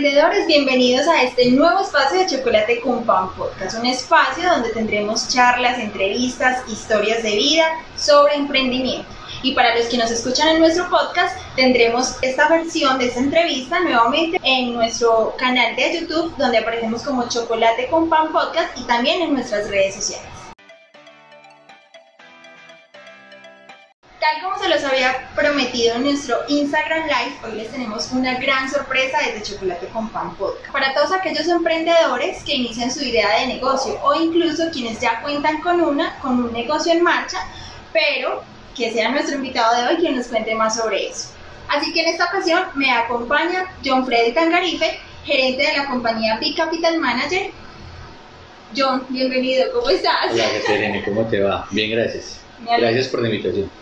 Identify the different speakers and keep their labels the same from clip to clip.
Speaker 1: emprendedores, bienvenidos a este nuevo espacio de Chocolate con Pan Podcast, un espacio donde tendremos charlas, entrevistas, historias de vida sobre emprendimiento. Y para los que nos escuchan en nuestro podcast, tendremos esta versión de esta entrevista nuevamente en nuestro canal de YouTube, donde aparecemos como Chocolate con Pan Podcast y también en nuestras redes sociales. Tal como se los había prometido en nuestro Instagram Live, hoy les tenemos una gran sorpresa desde Chocolate con Pan Podcast. Para todos aquellos emprendedores que inician su idea de negocio o incluso quienes ya cuentan con una, con un negocio en marcha, pero que sea nuestro invitado de hoy quien nos cuente más sobre eso. Así que en esta ocasión me acompaña John Freddy Cangarife, gerente de la compañía Big Capital Manager. John, bienvenido, ¿cómo estás?
Speaker 2: Hola, Serene, ¿cómo te va? Bien, gracias. Gracias por la invitación.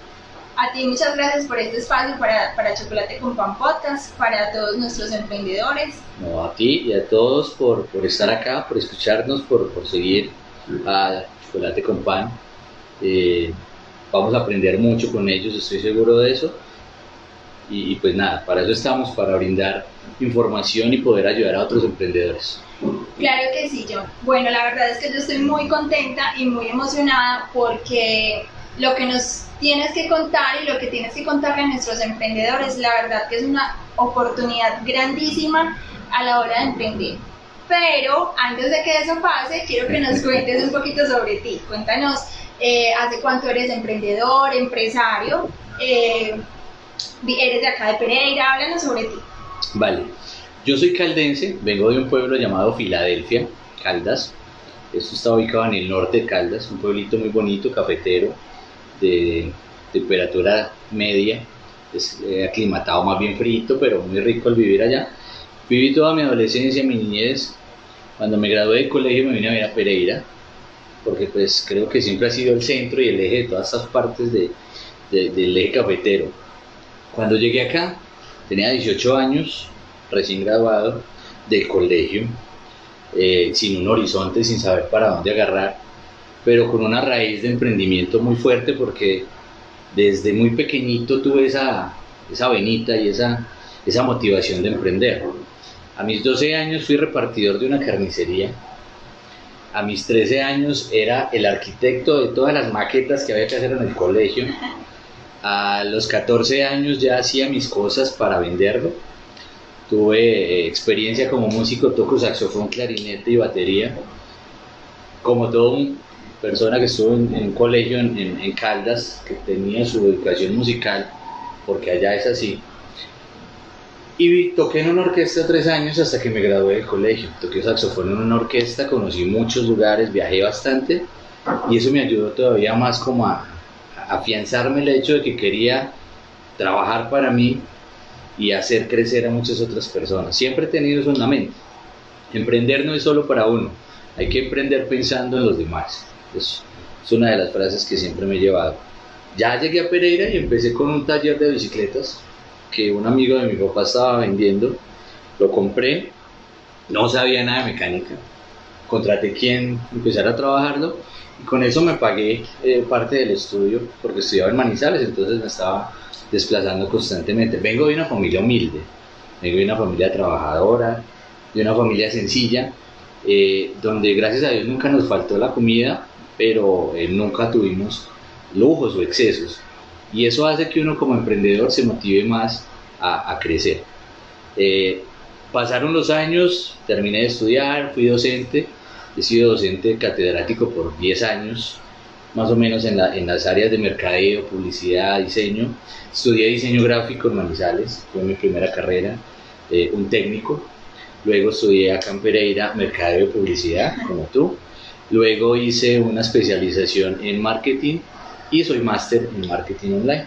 Speaker 1: A ti muchas gracias por este espacio para, para Chocolate con Pan Podcast, para todos nuestros emprendedores.
Speaker 2: No, a ti y a todos por, por estar acá, por escucharnos, por, por seguir a Chocolate con Pan. Eh, vamos a aprender mucho con ellos, estoy seguro de eso. Y, y, pues nada, para eso estamos, para brindar información y poder ayudar a otros emprendedores.
Speaker 1: Claro que sí, John. Bueno, la verdad es que yo estoy muy contenta y muy emocionada porque lo que nos tienes que contar y lo que tienes que contarle a nuestros emprendedores, la verdad que es una oportunidad grandísima a la hora de emprender. Pero antes de que eso pase, quiero que nos cuentes un poquito sobre ti. Cuéntanos eh, hace cuánto eres emprendedor, empresario, eh, eres de acá de Pereira, háblanos sobre ti.
Speaker 2: Vale, yo soy caldense, vengo de un pueblo llamado Filadelfia, Caldas. Esto está ubicado en el norte de Caldas, un pueblito muy bonito, cafetero, de temperatura media, es eh, aclimatado más bien frito, pero muy rico el vivir allá. Viví toda mi adolescencia, mi niñez. Cuando me gradué del colegio me vine a ver a Pereira, porque pues creo que siempre ha sido el centro y el eje de todas estas partes de, del eje cafetero. Cuando llegué acá, tenía 18 años, recién graduado del colegio, eh, sin un horizonte, sin saber para dónde agarrar pero con una raíz de emprendimiento muy fuerte porque desde muy pequeñito tuve esa, esa venita y esa, esa motivación de emprender. A mis 12 años fui repartidor de una carnicería. A mis 13 años era el arquitecto de todas las maquetas que había que hacer en el colegio. A los 14 años ya hacía mis cosas para venderlo. Tuve eh, experiencia como músico, toco saxofón, clarinete y batería. Como todo un persona que estuvo en, un colegio en, en, Caldas, que tenía su educación musical, porque allá es así. Y toqué en una orquesta tres años hasta que me gradué del colegio. Toqué saxofón en una orquesta, conocí muchos lugares, viajé bastante y eso me ayudó todavía más como a, afianzarme el hecho de que quería trabajar para mí y hacer crecer a muchas otras personas. Siempre he tenido eso en la mente. Emprender no es solo para uno, hay que emprender pensando en los demás. Es, es una de las frases que siempre me he llevado. Ya llegué a Pereira y empecé con un taller de bicicletas que un amigo de mi papá estaba vendiendo. Lo compré, no sabía nada de mecánica. Contraté quien empezara a trabajarlo y con eso me pagué eh, parte del estudio porque estudiaba en Manizales, entonces me estaba desplazando constantemente. Vengo de una familia humilde, vengo de una familia trabajadora, de una familia sencilla, eh, donde gracias a Dios nunca nos faltó la comida pero eh, nunca tuvimos lujos o excesos. Y eso hace que uno como emprendedor se motive más a, crecer. Eh, pasaron los años, terminé de estudiar, fui docente, he sido docente catedrático por 10 años, más o menos en, la, en las áreas de mercadeo, publicidad, diseño. Estudié diseño gráfico en Manizales, fue mi primera carrera, eh, un técnico. Luego estudié acá en Pereira mercadeo y publicidad, como tú. Luego hice una especialización en marketing y soy máster en marketing online.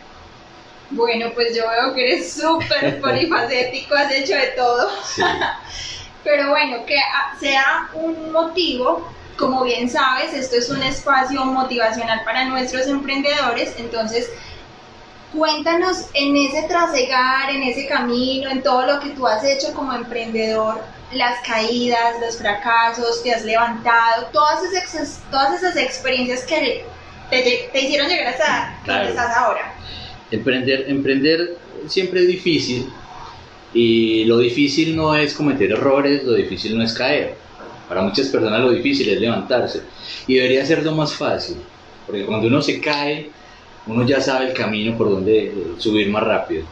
Speaker 1: Bueno, pues yo veo que eres súper polifacético, has hecho de todo. Sí. Pero bueno, que sea un motivo, como bien sabes, esto es un espacio motivacional para nuestros emprendedores, entonces cuéntanos en ese trasegar, en ese camino, en todo lo que tú has hecho como emprendedor, las caídas, los fracasos, te has levantado, todas esas, todas esas experiencias que te, te hicieron llegar hasta donde estás ahora.
Speaker 2: Emprender, emprender siempre es difícil Y lo difícil no es cometer errores, lo difícil no es caer. Para muchas personas lo difícil es levantarse. Y debería ser lo más fácil. Porque cuando uno se cae, uno ya sabe el camino por donde subir más rápido.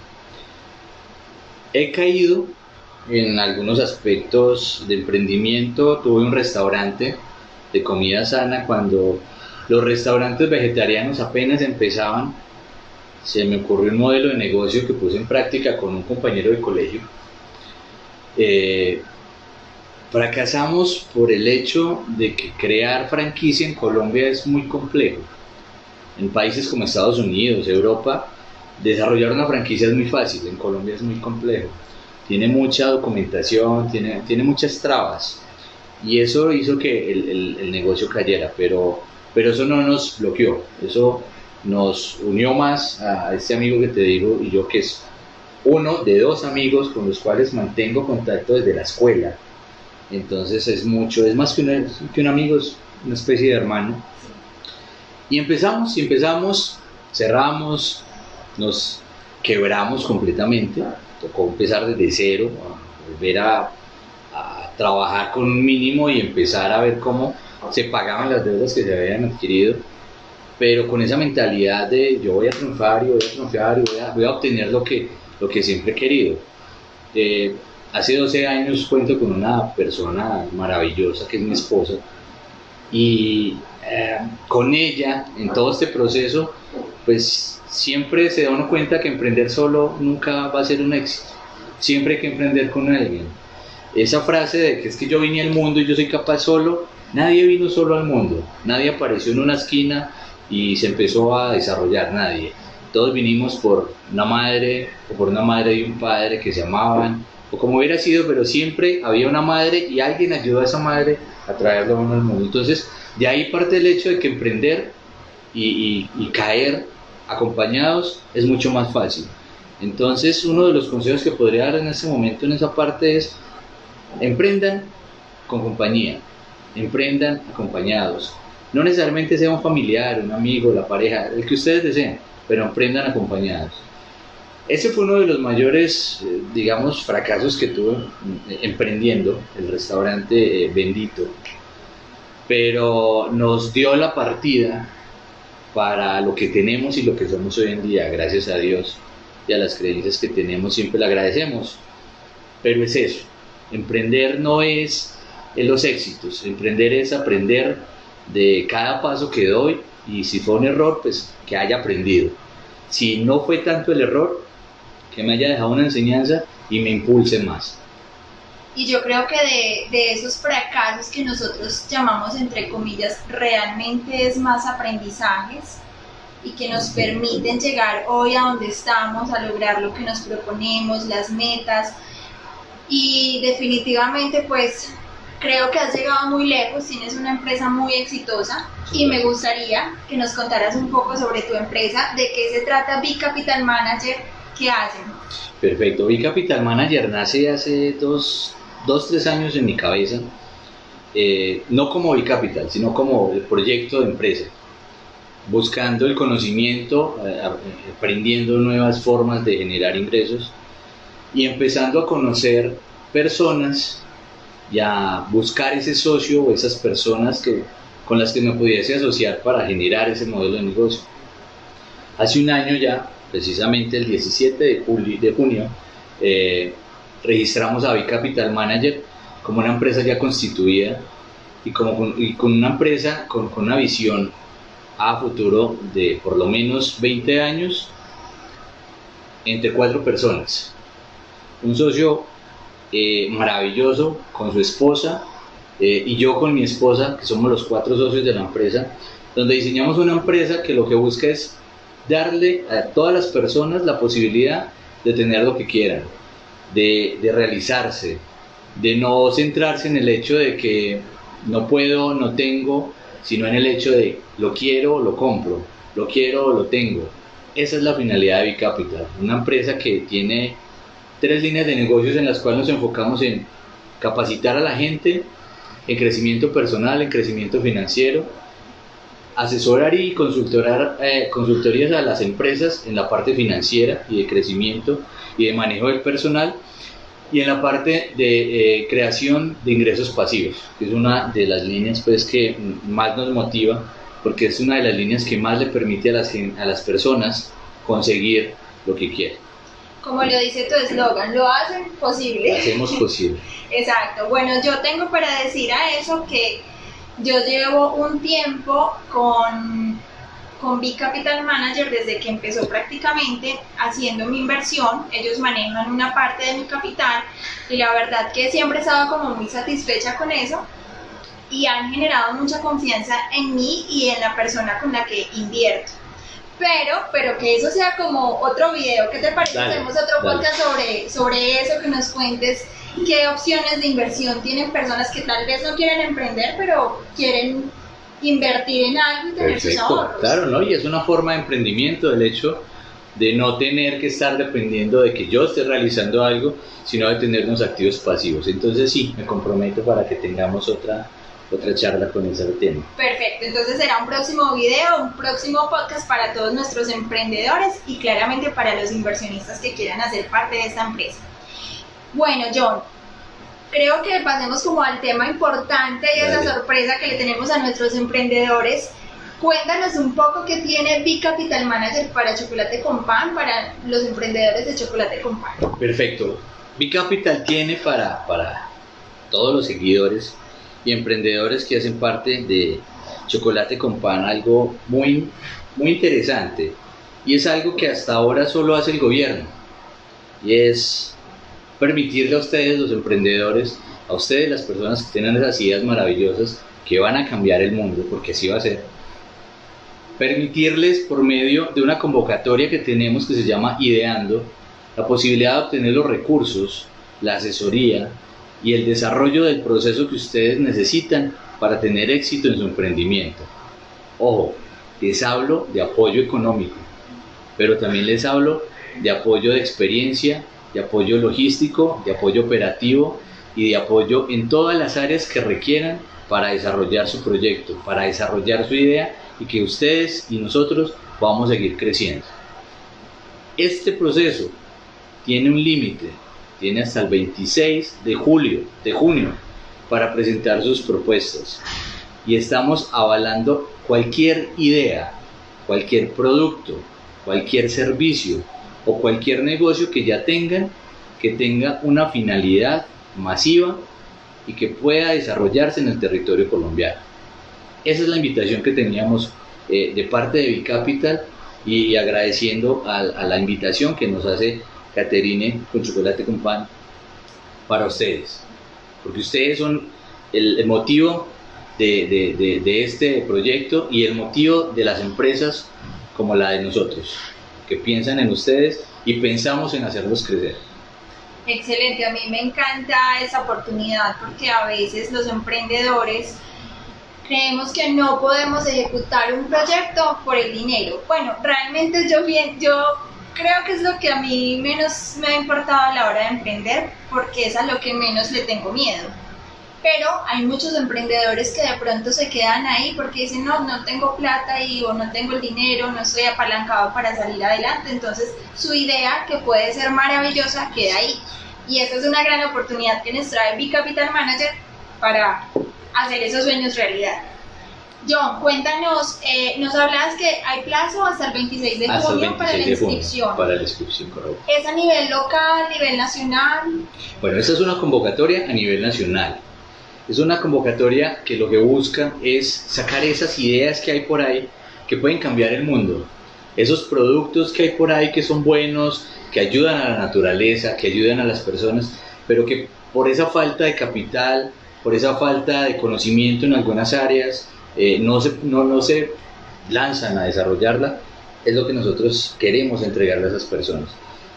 Speaker 2: He caído en algunos aspectos de emprendimiento. Tuve un restaurante de comida sana cuando los restaurantes vegetarianos apenas empezaban. Se me ocurrió un modelo de negocio que puse en práctica con un compañero de colegio. Eh, fracasamos por el hecho de que crear franquicia en Colombia es muy complejo. En países como Estados Unidos, Europa, desarrollar una franquicia es muy fácil, en Colombia es muy complejo. Tiene mucha documentación, tiene, tiene muchas trabas y eso hizo que el, el, negocio cayera, pero, pero eso no nos bloqueó, eso nos unió más a este amigo que te digo y yo que es uno de dos amigos con los cuales mantengo contacto desde la escuela. Entonces es mucho, es más que un, que un amigo, es una especie de hermano. Y empezamos, y empezamos, cerramos, nos quebramos completamente, tocó empezar desde cero, volver a trabajar con un mínimo y empezar a ver cómo se pagaban las deudas que se habían adquirido, pero con esa mentalidad de yo voy a triunfar y voy a triunfar y voy a, obtener lo que, lo que siempre he querido. Eh, hace 12 años cuento con una persona maravillosa que es mi esposa y eh, con ella en todo este proceso pues siempre se da uno cuenta que emprender solo nunca va a ser un éxito. Siempre hay que emprender con alguien esa frase de que es que yo vine al mundo y yo soy capaz solo, nadie vino solo al mundo, nadie apareció en una esquina y se empezó a desarrollar, nadie. Todos vinimos por una madre o por una madre y un padre que se amaban, o como hubiera sido, pero siempre había una madre y alguien ayudó a esa madre a traerlo a uno al mundo. Entonces, de ahí parte el hecho de que emprender y, y caer acompañados es mucho más fácil. Entonces, uno de los consejos que podría dar en ese momento, en esa parte, es Emprendan con compañía, emprendan acompañados. No necesariamente sea un familiar, un amigo, la pareja, el que ustedes deseen, pero emprendan acompañados. Ese fue uno de los mayores, eh, digamos, fracasos que tuve eh, emprendiendo el restaurante eh, Bendito. Pero nos dio la partida para lo que tenemos y lo que somos hoy en día, gracias a Dios y a las creencias que tenemos, siempre le agradecemos. Pero es eso, Emprender no es en los éxitos, emprender es aprender de cada paso que doy y si fue un error, pues que haya aprendido. Si no fue tanto el error, que me haya dejado una enseñanza y me impulse más.
Speaker 1: Y yo creo que de, de, esos fracasos que nosotros llamamos entre comillas, realmente es más aprendizajes y que nos permiten llegar hoy a donde estamos, a lograr lo que nos proponemos, las metas, y definitivamente pues creo que has llegado muy lejos, tienes una empresa muy exitosa y me gustaría que nos contaras un poco sobre tu empresa, de qué se trata B-Capital Manager, qué hacen.
Speaker 2: Perfecto, B-Capital Manager nace hace dos, dos, tres años en mi cabeza, eh, no como B-Capital, sino como el proyecto de empresa, buscando el conocimiento, eh, aprendiendo nuevas formas de generar ingresos y empezando a conocer personas y a buscar ese socio o esas personas que, con las que me pudiese asociar para generar ese modelo de negocio. Hace un año ya, precisamente el 17 de, julio, de junio, eh, registramos a Capital Manager como una empresa ya constituida y, como con, una empresa con, con una visión a futuro de por lo menos 20 años entre cuatro personas. Un socio eh, maravilloso con su esposa eh, y yo con mi esposa, que somos los cuatro socios de la empresa, donde diseñamos una empresa que lo que busca es darle a todas las personas la posibilidad de tener lo que quieran, de, realizarse, de no centrarse en el hecho de que no puedo, no tengo, sino en el hecho de lo quiero, lo compro, lo quiero, lo tengo. Esa es la finalidad de Bicapital, una empresa que tiene tres líneas de negocios en las cuales nos enfocamos en capacitar a la gente, en crecimiento personal, en crecimiento financiero, asesorar y consultorar, eh, consultorías a las empresas en la parte financiera y de crecimiento y de manejo del personal y en la parte de eh, creación de ingresos pasivos, que es una de las líneas pues que más nos motiva, porque es una de las líneas que más le permite a las, a las personas conseguir lo que quieren.
Speaker 1: Como lo dice tu eslogan, lo hacen posible.
Speaker 2: Lo hacemos posible.
Speaker 1: Exacto. Bueno, yo tengo para decir a eso que yo llevo un tiempo con con Big Capital Manager desde que empezó prácticamente haciendo mi inversión. Ellos manejan una parte de mi capital y la verdad que siempre he estado como muy satisfecha con eso y han generado mucha confianza en mí y en la persona con la que invierto. Pero, pero que eso sea como otro video, ¿qué te parece? Hacemos otro podcast sobre, sobre eso, que nos cuentes qué opciones de inversión tienen personas que tal vez no quieren emprender, pero quieren invertir en algo y tener sus ahorros.
Speaker 2: Claro, ¿no? Y es una forma de emprendimiento el hecho de no tener que estar dependiendo de que yo esté realizando algo, sino de tener unos activos pasivos. Entonces sí, me comprometo para que tengamos otra, otra charla con ese tema.
Speaker 1: Perfecto, entonces será un próximo video, un próximo podcast para todos nuestros emprendedores y claramente para los inversionistas que quieran hacer parte de esta empresa. Bueno, John, creo que pasemos como al tema importante y esa sorpresa que le tenemos a nuestros emprendedores. Cuéntanos un poco qué tiene Big Capital Manager para Chocolate con Pan, para los emprendedores de Chocolate con Pan.
Speaker 2: Perfecto. Big Capital tiene para, para todos los seguidores y emprendedores que hacen parte de Chocolate con Pan algo muy, muy interesante. Y es algo que hasta ahora solo hace el gobierno. Y es permitirle a ustedes, los emprendedores, a ustedes, las personas que tienen esas ideas maravillosas que van a cambiar el mundo, porque así va a ser, permitirles por medio de una convocatoria que tenemos que se llama Ideando, la posibilidad de obtener los recursos, la asesoría y el desarrollo del proceso que ustedes necesitan para tener éxito en su emprendimiento. Ojo, les hablo de apoyo económico, pero también les hablo de apoyo de experiencia de apoyo logístico, de apoyo operativo y de apoyo en todas las áreas que requieran para desarrollar su proyecto, para desarrollar su idea y que ustedes y nosotros podamos seguir creciendo. Este proceso tiene un límite, tiene hasta el 26 de julio, de junio, para presentar sus propuestas y estamos avalando cualquier idea, cualquier producto, cualquier servicio o cualquier negocio que ya tengan, que tenga una finalidad masiva y que pueda desarrollarse en el territorio colombiano. Esa es la invitación que teníamos eh, de parte de Bicapital y, agradeciendo a, la invitación que nos hace Caterine con Chocolate con Pan para ustedes, porque ustedes son el, motivo de, de este proyecto y el motivo de las empresas como la de nosotros que piensan en ustedes y pensamos en hacerlos crecer.
Speaker 1: Excelente, a mí me encanta esa oportunidad porque a veces los emprendedores creemos que no podemos ejecutar un proyecto por el dinero. Bueno, realmente yo bien, yo creo que es lo que a mí menos me ha importado a la hora de emprender porque es a lo que menos le tengo miedo pero hay muchos emprendedores que de pronto se quedan ahí porque dicen, no, no tengo plata y o no tengo el dinero, no estoy apalancado para salir adelante. Entonces su idea, que puede ser maravillosa, queda ahí. Y esta es una gran oportunidad que nos trae Big Capital Manager para hacer esos sueños realidad. John, cuéntanos, eh, nos hablabas que hay plazo hasta el 26 de junio para la inscripción.
Speaker 2: Para la inscripción, correcto.
Speaker 1: ¿Es a nivel local, a nivel nacional?
Speaker 2: Bueno, esta es una convocatoria a nivel nacional. Es una convocatoria que lo que busca es sacar esas ideas que hay por ahí que pueden cambiar el mundo. Esos productos que hay por ahí que son buenos, que ayudan a la naturaleza, que ayudan a las personas, pero que por esa falta de capital, por esa falta de conocimiento en algunas áreas, eh, no, se, no, no se lanzan a desarrollarla, es lo que nosotros queremos entregarle a esas personas.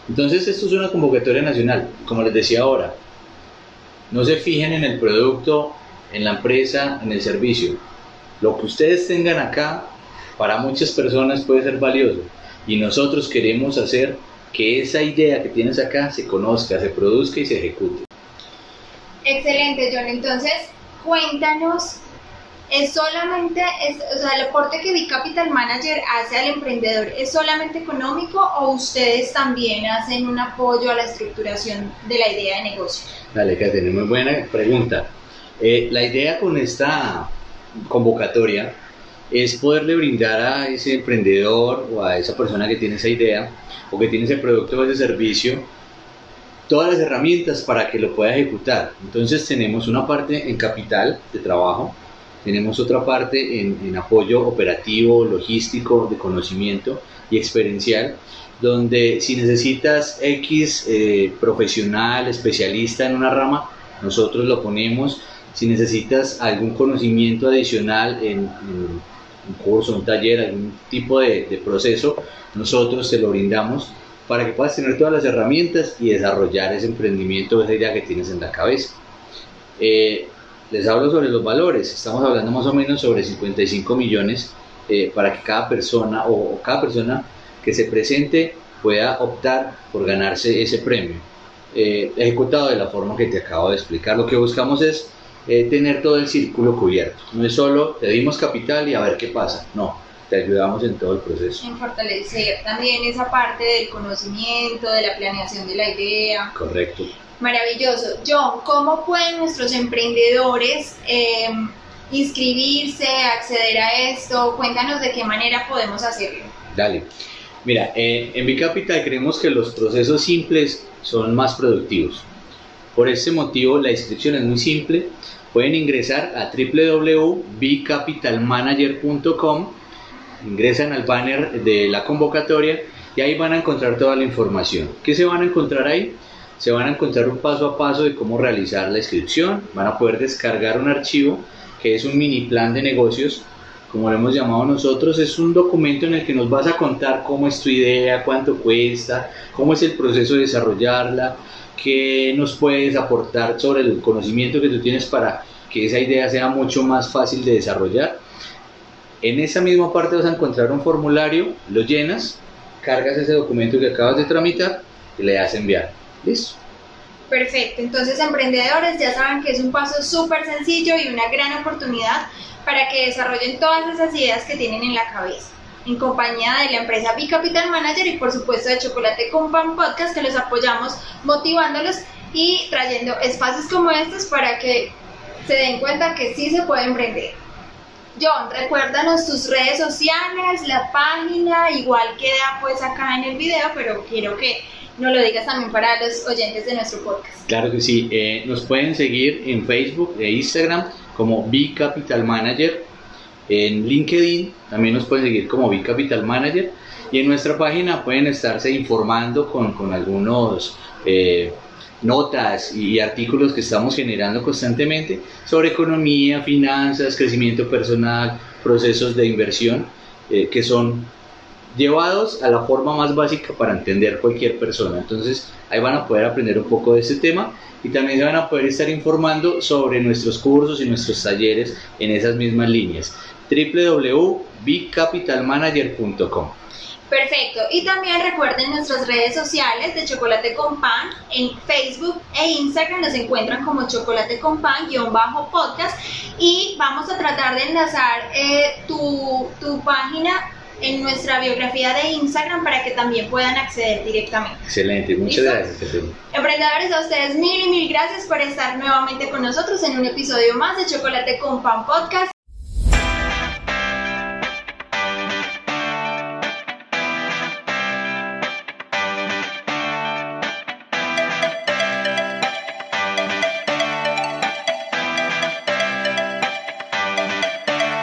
Speaker 2: Entonces, esto es una convocatoria nacional, como les decía ahora, no se fijen en el producto, en la empresa, en el servicio. Lo que ustedes tengan acá para muchas personas puede ser valioso y nosotros queremos hacer que esa idea que tienes acá se conozca, se produzca y se ejecute.
Speaker 1: Excelente, John. Entonces, cuéntanos es solamente, o sea, el aporte que B-Capital Manager hace al emprendedor es solamente económico o ustedes también hacen un apoyo a la estructuración de la idea de negocio?
Speaker 2: Dale, Catherine, muy buena pregunta. Eh, la idea con esta convocatoria es poderle brindar a ese emprendedor o a esa persona que tiene esa idea o que tiene ese producto o ese servicio todas las herramientas para que lo pueda ejecutar. Entonces tenemos una parte en capital de trabajo, tenemos otra parte en, apoyo operativo, logístico, de conocimiento y experiencial, donde si necesitas X eh, profesional, especialista en una rama, nosotros lo ponemos. Si necesitas algún conocimiento adicional en, un curso, un taller, algún tipo de, proceso, nosotros te lo brindamos para que puedas tener todas las herramientas y desarrollar ese emprendimiento, esa idea que tienes en la cabeza. Eh, les hablo sobre los valores. Estamos hablando más o menos sobre 55 millones eh, para que cada persona o, cada persona que se presente pueda optar por ganarse ese premio. Eh, ejecutado de la forma que te acabo de explicar. Lo que buscamos es eh, tener todo el círculo cubierto. No es solo te dimos capital y a ver qué pasa. No, te ayudamos en todo el proceso.
Speaker 1: En fortalecer también esa parte del conocimiento, de la planeación de la idea.
Speaker 2: Correcto.
Speaker 1: Maravilloso. John, ¿cómo pueden nuestros emprendedores em, inscribirse, acceder a esto? Cuéntanos de qué manera podemos hacerlo.
Speaker 2: Dale. Mira, eh, en Bicapital creemos que los procesos simples son más productivos. Por este motivo, la inscripción es muy simple. Pueden ingresar a www.bicapitalmanager.com, ingresan al banner de la convocatoria y ahí van a encontrar toda la información. ¿Qué se van a encontrar ahí? Se van a encontrar un paso a paso de cómo realizar la inscripción, van a poder descargar un archivo que es un mini plan de negocios, como lo hemos llamado nosotros, es un documento en el que nos vas a contar cómo es tu idea, cuánto cuesta, cómo es el proceso de desarrollarla, qué nos puedes aportar sobre el conocimiento que tú tienes para que esa idea sea mucho más fácil de desarrollar. En esa misma parte vas a encontrar un formulario, lo llenas, cargas ese documento que acabas de tramitar y le das enviar.
Speaker 1: Perfecto, entonces emprendedores ya saben que es un paso súper sencillo y una gran oportunidad para que desarrollen todas esas ideas que tienen en la cabeza. En compañía de la empresa B-Capital Manager y por supuesto de Chocolate con Pan Podcast que los apoyamos motivándolos y trayendo espacios como estos para que se den cuenta que sí se puede emprender. John, recuérdanos tus redes sociales, la página, igual queda pues acá en el video, pero quiero que no lo digas también para los oyentes de nuestro podcast.
Speaker 2: Claro que sí, eh, nos pueden seguir en Facebook e Instagram como B Capital Manager, en LinkedIn también nos pueden seguir como B Capital Manager y en nuestra página pueden estarse informando con, con algunos eh, notas y artículos que estamos generando constantemente sobre economía, finanzas, crecimiento personal, procesos de inversión eh, que son llevados a la forma más básica para entender cualquier persona. Entonces ahí van a poder aprender un poco de este tema y también se van a poder estar informando sobre nuestros cursos y nuestros talleres en esas mismas líneas. www.bigcapitalmanager.com
Speaker 1: Perfecto. Y también recuerden nuestras redes sociales de Chocolate con Pan. En Facebook e Instagram nos encuentran como Chocolate con Pan, guion bajo podcast. Y vamos a tratar de enlazar eh, tu, tu página en nuestra biografía de Instagram para que también puedan acceder directamente.
Speaker 2: Excelente, muchas gracias.
Speaker 1: Emprendedores, a ustedes mil y mil gracias por estar nuevamente con nosotros en un episodio más de Chocolate con Pan Podcast.